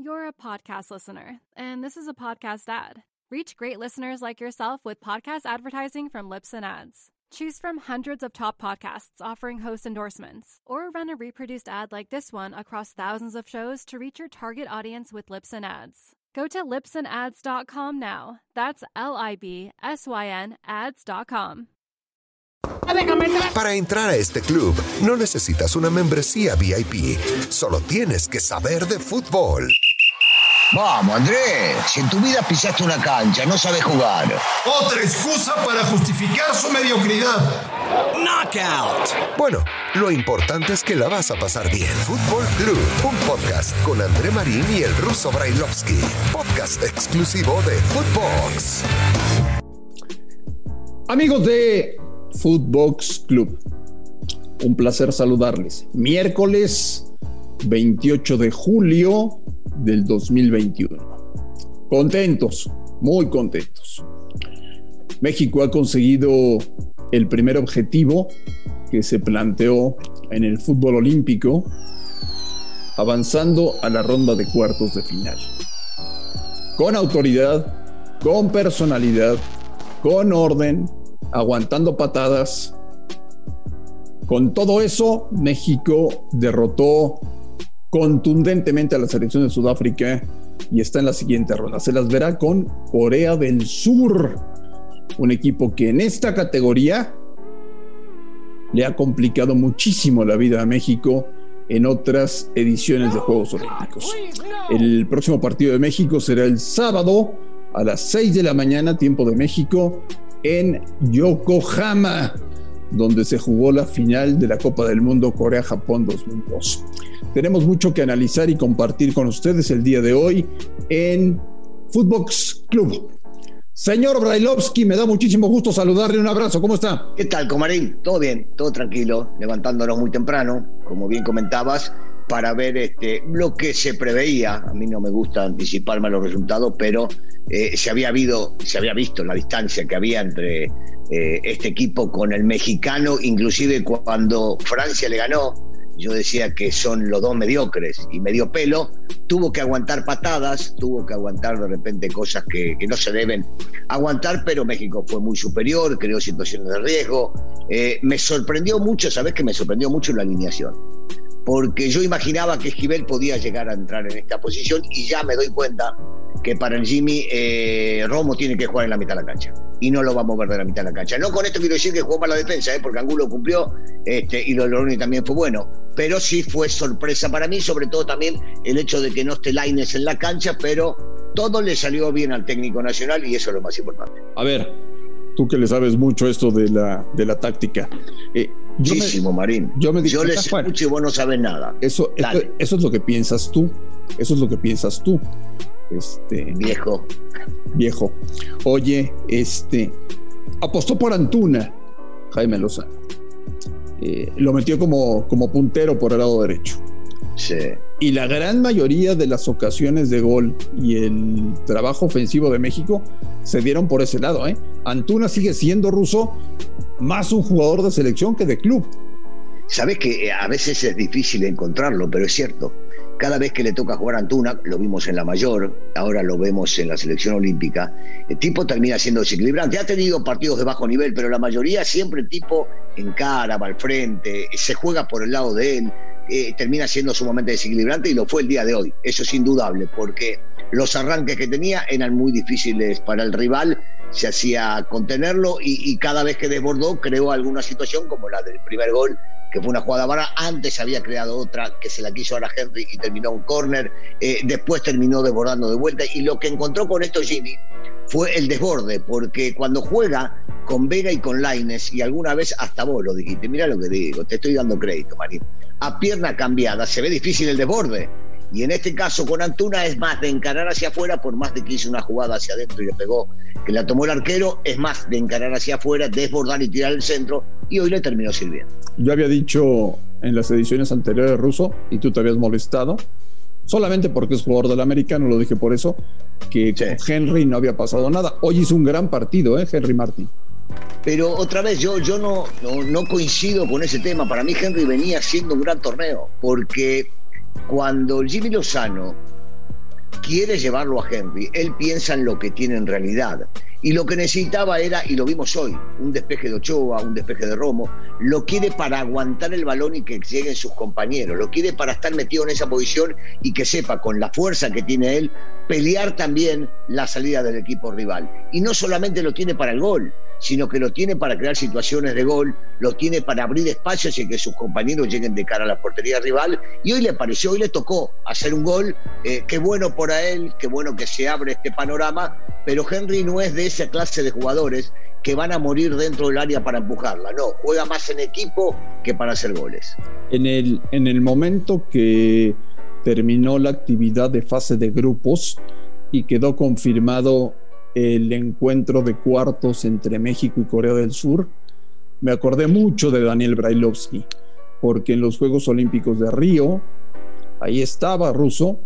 You're a podcast listener, and this is a podcast ad. Reach great listeners like yourself with podcast advertising from Lips and Ads. Choose from hundreds of top podcasts offering host endorsements, or run a reproduced ad like this one across thousands of shows to reach your target audience with Lips and Ads. Go to lipsandads.com now. That's L I B S Y N ads.com. Para entrar a este club no necesitas una membresía VIP, solo tienes que saber de fútbol. Vamos, Andrés, si en tu vida pisaste una cancha, no sabes jugar. Otra excusa para justificar su mediocridad. Knockout. Bueno, lo importante es que la vas a pasar bien. Fútbol Club, un podcast con André Marín y el ruso Brailovsky. Podcast exclusivo de Footbox. Amigos de Footbox Club, un placer saludarles. Miércoles 28 de julio del 2021. Contentos, muy contentos. México ha conseguido el primer objetivo que se planteó en el fútbol olímpico, avanzando a la ronda de cuartos de final. Con autoridad, con personalidad, con orden, aguantando patadas. Con todo eso, México derrotó contundentemente a la selección de Sudáfrica y está en la siguiente ronda. Se las verá con Corea del Sur, un equipo que en esta categoría le ha complicado muchísimo la vida a México en otras ediciones de Juegos Olímpicos. El próximo partido de México será el sábado a las 6 de la mañana, tiempo de México, en Yokohama, donde se jugó la final de la Copa del Mundo Corea-Japón 2002. Tenemos mucho que analizar y compartir con ustedes el día de hoy en Footbox Club. Señor Brailovsky, me da muchísimo gusto saludarle. Un abrazo, ¿cómo está? ¿Qué tal, Comarín? Todo bien, todo tranquilo, levantándonos muy temprano, como bien comentabas, para ver este, lo que se preveía. A mí no me gusta anticiparme los resultados, pero eh, se, había habido, se había visto la distancia que había entre eh, este equipo con el mexicano, inclusive cuando Francia le ganó yo decía que son los dos mediocres y medio pelo, tuvo que aguantar patadas, tuvo que aguantar de repente cosas que, no se deben aguantar, pero México fue muy superior, creó situaciones de riesgo. Eh, me sorprendió mucho, ¿sabes que me sorprendió mucho la alineación? Porque yo imaginaba que Esquivel podía llegar a entrar en esta posición y ya me doy cuenta que para el Jimmy eh, Romo tiene que jugar en la mitad de la cancha y no lo va a mover de la mitad de la cancha. No con esto quiero decir que jugó para la defensa, ¿eh? porque Angulo cumplió este, y Loroni también fue bueno, pero sí fue sorpresa para mí, sobre todo también el hecho de que no esté Laines en la cancha, pero todo le salió bien al técnico nacional y eso es lo más importante. A ver, tú que le sabes mucho esto de la, de la táctica. Eh, Muchísimo, Marín. Yo, me yo les escucho y vos no sabes nada. Eso, eso es lo que piensas tú. Eso es lo que piensas tú. Este, viejo. Viejo. Oye, este apostó por Antuna, Jaime Lozano. Eh, lo metió como, como puntero por el lado derecho. Sí. Y la gran mayoría de las ocasiones de gol y el trabajo ofensivo de México se dieron por ese lado. ¿eh? Antuna sigue siendo ruso más un jugador de selección que de club. Sabes que a veces es difícil encontrarlo, pero es cierto cada vez que le toca jugar a Antuna, lo vimos en la mayor, ahora lo vemos en la selección olímpica, el tipo termina siendo desequilibrante. Ha tenido partidos de bajo nivel, pero la mayoría siempre el tipo encara, va al frente, se juega por el lado de él, eh, termina siendo sumamente desequilibrante y lo fue el día de hoy. Eso es indudable, porque los arranques que tenía eran muy difíciles para el rival, se hacía contenerlo y, y cada vez que desbordó creó alguna situación como la del primer gol que fue una jugada vara. Antes había creado otra que se la quiso ahora Henry y terminó un corner. Eh, después terminó desbordando de vuelta. Y lo que encontró con esto Jimmy fue el desborde, porque cuando juega con Vega y con Laines, y alguna vez hasta vos lo dijiste, mira lo que digo, te estoy dando crédito, Marín. A pierna cambiada se ve difícil el desborde. Y en este caso con Antuna es más de encarar hacia afuera, por más de que hizo una jugada hacia adentro y le pegó, que la tomó el arquero, es más de encarar hacia afuera, desbordar y tirar el centro, y hoy le terminó sirviendo. Yo había dicho en las ediciones anteriores de Russo, y tú te habías molestado, solamente porque es jugador del americano, lo dije por eso, que con Henry no había pasado nada. Hoy hizo un gran partido, ¿eh? Henry Martin. Pero otra vez, yo, yo no, no, no coincido con ese tema. Para mí Henry venía haciendo un gran torneo, porque cuando Jimmy Lozano quiere llevarlo a Henry. Él piensa en lo que tiene en realidad. Y lo que necesitaba era, y lo vimos hoy, un despeje de Ochoa, un despeje de Romo. Lo quiere para aguantar el balón y que lleguen sus compañeros. Lo quiere para estar metido en esa posición y que sepa, con la fuerza que tiene él, pelear también la salida del equipo rival. Y no solamente lo tiene para el gol, sino que lo tiene para crear situaciones de gol, lo tiene para abrir espacios y que sus compañeros lleguen de cara a la portería rival. Y hoy le pareció, hoy le tocó hacer un gol. Eh, qué bueno por él, qué bueno que se abre este panorama, pero Henry no es de esa clase de jugadores que van a morir dentro del área para empujarla. No, juega más en equipo que para hacer goles. En el, en el momento que terminó la actividad de fase de grupos y quedó confirmado el encuentro de cuartos entre México y Corea del Sur, me acordé mucho de Daniel Brailovsky, porque en los Juegos Olímpicos de Río, ahí estaba ruso,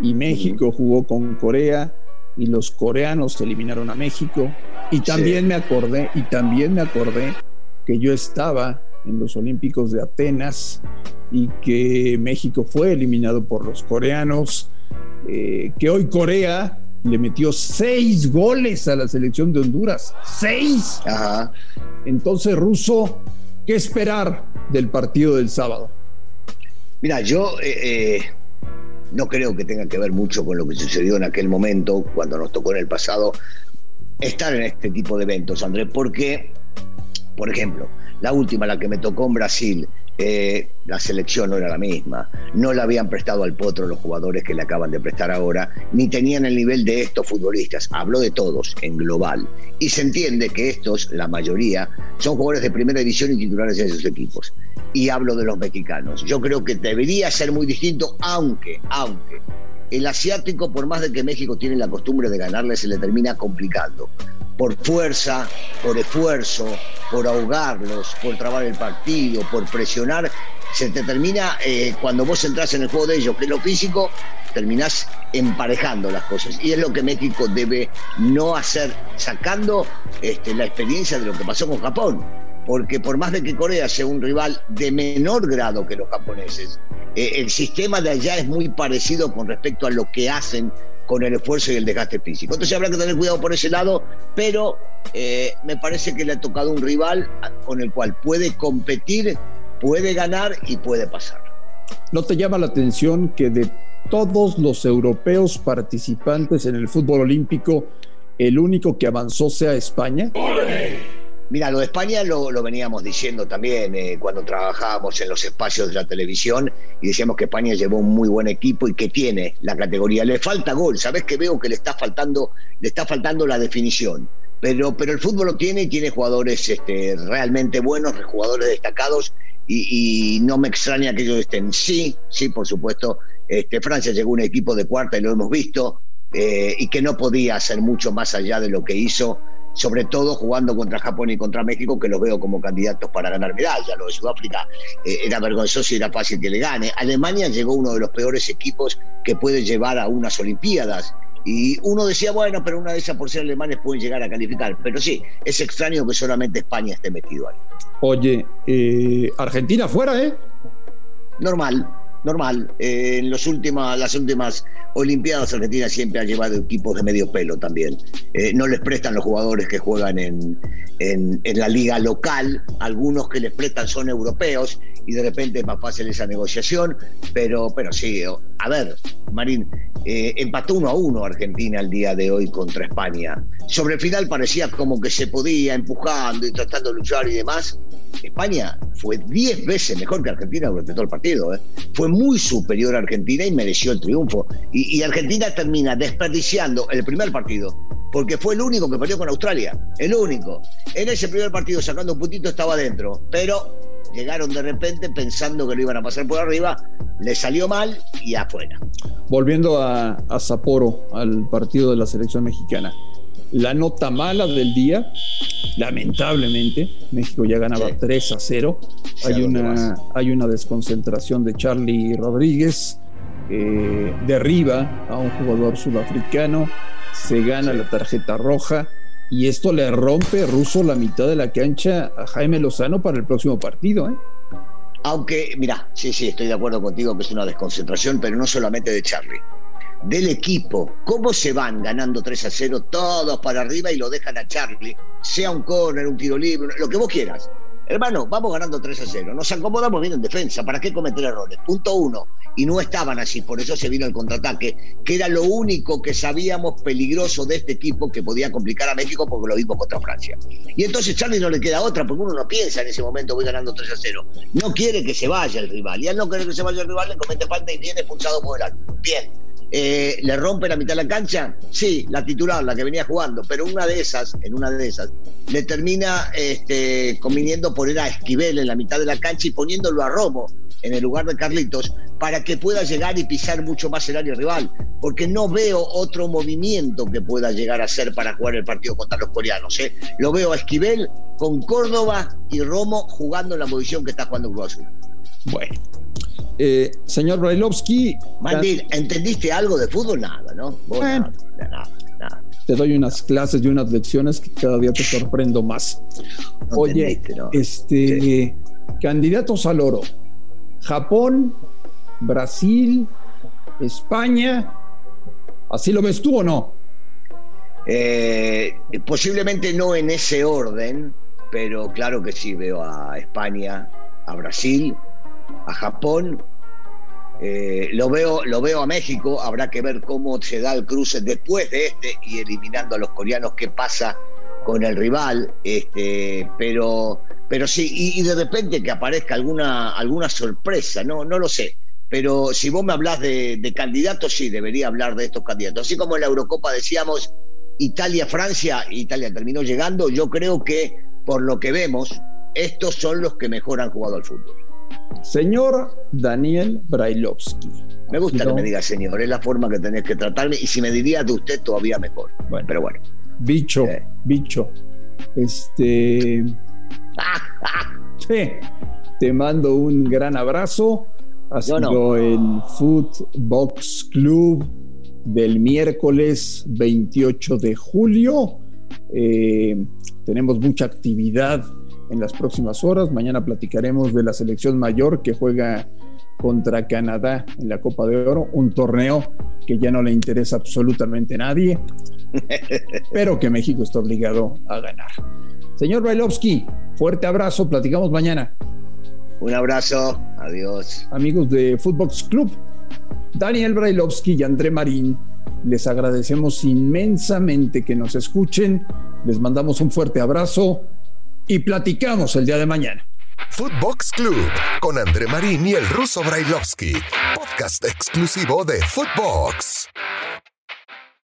y México jugó con Corea, y los coreanos eliminaron a México. Y también me acordé, y también me acordé que yo estaba en los Olímpicos de Atenas y que México fue eliminado por los coreanos, eh, que hoy Corea le metió seis goles a la selección de Honduras. ¡Seis! Ajá. Entonces, Russo, ¿qué esperar del partido del sábado? Mira, yo eh, eh, no creo que tenga que ver mucho con lo que sucedió en aquel momento, cuando nos tocó en el pasado, estar en este tipo de eventos, Andrés, porque, por ejemplo, la última, la que me tocó en Brasil, eh, la selección no era la misma. No le habían prestado al potro los jugadores que le acaban de prestar ahora, ni tenían el nivel de estos futbolistas. Habló de todos en global. Y se entiende que estos, la mayoría, son jugadores de primera división y titulares de esos equipos. Y hablo de los mexicanos. Yo creo que debería ser muy distinto, aunque, aunque el asiático, por más de que México tiene la costumbre de ganarle, se le termina complicando por fuerza, por esfuerzo, por ahogarlos, por trabar el partido, por presionar, se te termina, eh, cuando vos entras en el juego de ellos, que es lo físico, terminás emparejando las cosas. Y es lo que México debe no hacer, sacando este, la experiencia de lo que pasó con Japón. Porque por más de que Corea sea un rival de menor grado que los japoneses, eh, el sistema de allá es muy parecido con respecto a lo que hacen con el esfuerzo y el desgaste físico. Entonces habrá que tener cuidado por ese lado, pero eh, me parece que le ha tocado un rival con el cual puede competir, puede ganar y puede pasar. ¿No te llama la atención que de todos los europeos participantes en el fútbol olímpico, el único que avanzó sea España? Mira, lo de España lo, veníamos diciendo también eh, cuando trabajábamos en los espacios de la televisión y decíamos que España llevó un muy buen equipo y que tiene la categoría. Le falta gol, ¿sabes que veo que le está faltando, le está faltando la definición? Pero, pero el fútbol lo tiene y tiene jugadores este, realmente buenos, jugadores destacados y, no me extraña que ellos estén. Sí, sí, por supuesto. Este, Francia llegó un equipo de cuarta y lo hemos visto eh, y que no podía hacer mucho más allá de lo que hizo sobre todo jugando contra Japón y contra México, que los veo como candidatos para ganar medalla. Lo de Sudáfrica eh, era vergonzoso y era fácil que le gane. Alemania llegó uno de los peores equipos que puede llevar a unas Olimpiadas. Y uno decía, bueno, pero una de esas por ser alemanes pueden llegar a calificar. Pero sí, es extraño que solamente España esté metido ahí. Oye, eh, Argentina fuera, ¿eh? Normal, normal. Eh, en los últimas, las últimas Olimpiadas Argentina siempre ha llevado equipos de medio pelo también. Eh, no les prestan los jugadores que juegan en, en, la liga local, algunos que les prestan son europeos y de repente es más fácil esa negociación, pero, pero sí, a ver, Marín, eh, empató uno a uno Argentina el día de hoy contra España. Sobre el final parecía como que se podía empujando y tratando de luchar y demás. España fue 10 veces mejor que Argentina durante todo el partido. ¿eh? Fue muy superior a Argentina y mereció el triunfo. Y, Argentina termina desperdiciando el primer partido porque fue el único que perdió con Australia. El único. En ese primer partido, sacando un puntito, estaba adentro. Pero llegaron de repente pensando que lo iban a pasar por arriba, le salió mal y afuera. Volviendo a, a Sapporo, al partido de la selección mexicana. La nota mala del día, lamentablemente, México ya ganaba 3 a 0. Hay una, hay una desconcentración de Charlie Rodríguez, eh, derriba a un jugador sudafricano, se gana la tarjeta roja y esto le rompe ruso la mitad de la cancha a Jaime Lozano para el próximo partido. ¿eh? Aunque, mira, sí, sí, estoy de acuerdo contigo que es una desconcentración, pero no solamente de Charlie del equipo, cómo se van ganando 3 a 0 todos para arriba y lo dejan a Charlie, sea un corner, un tiro libre, lo que vos quieras. Hermano, vamos ganando 3 a 0. Nos acomodamos bien en defensa. ¿Para qué cometer errores? Punto uno. Y no estaban así, por eso se vino el contraataque, que era lo único que sabíamos peligroso de este equipo que podía complicar a México porque lo vimos contra Francia. Y entonces Charlie no le queda otra, porque uno no piensa en ese momento, voy ganando 3 a 0. No quiere que se vaya el rival. Y al no querer que se vaya el rival, le comete falta y viene expulsado por el árbitro. Bien eh, le rompe la mitad de la cancha, sí, la titular, la que venía jugando, pero una de esas, en una de esas, le termina este, conviniendo poner a Esquivel en la mitad de la cancha y poniéndolo a Romo en el lugar de Carlitos para que pueda llegar y pisar mucho más el área rival, porque no veo otro movimiento que pueda llegar a ser para jugar el partido contra los coreanos. ¿eh? Lo veo a Esquivel con Córdoba y Romo jugando en la posición que está jugando Cruz. Bueno, eh, señor Brailovsky. Mandil, ¿entendiste algo de fútbol? Nada, ¿no? bueno, nada, nada, Te doy unas clases y unas lecciones que cada día te sorprendo más. Oye, este, candidatos al oro. Japón, Brasil, España. ¿Así lo ves tú o no? Eh, posiblemente no en ese orden, pero claro que sí veo a España, a Brasil, a Japón, eh, lo, veo, lo veo a México, habrá que ver cómo se da el cruce después de este y eliminando a los coreanos, qué pasa con el rival, este, pero, pero sí, y, de repente que aparezca alguna, alguna sorpresa, no, no lo sé. Pero si vos me hablas de, de candidatos, sí, debería hablar de estos candidatos. Así como en la Eurocopa decíamos Italia-Francia, Italia terminó llegando, yo creo que por lo que vemos, estos son los que mejor han jugado al fútbol. Señor Daniel Brailovsky. Me gusta que me diga señor, es la forma que tenés que tratarme y si me dirías de usted todavía mejor. Bueno, pero bueno. Bicho, bicho. Este. te mando un gran abrazo. Ha sido el Footbox Club del miércoles 28 de julio. Eh, tenemos mucha actividad en las próximas horas. Mañana platicaremos de la selección mayor que juega contra Canadá en la Copa de Oro, un torneo que ya no le interesa absolutamente a nadie, pero que México está obligado a ganar. Señor Brailovsky, fuerte abrazo, platicamos mañana. Un abrazo, adiós. Amigos de Footbox Club, Daniel Brailovsky y André Marín, les agradecemos inmensamente que nos escuchen, les mandamos un fuerte abrazo y platicamos el día de mañana. Footbox Club con André Marín y el ruso Brailovsky, podcast exclusivo de Footbox.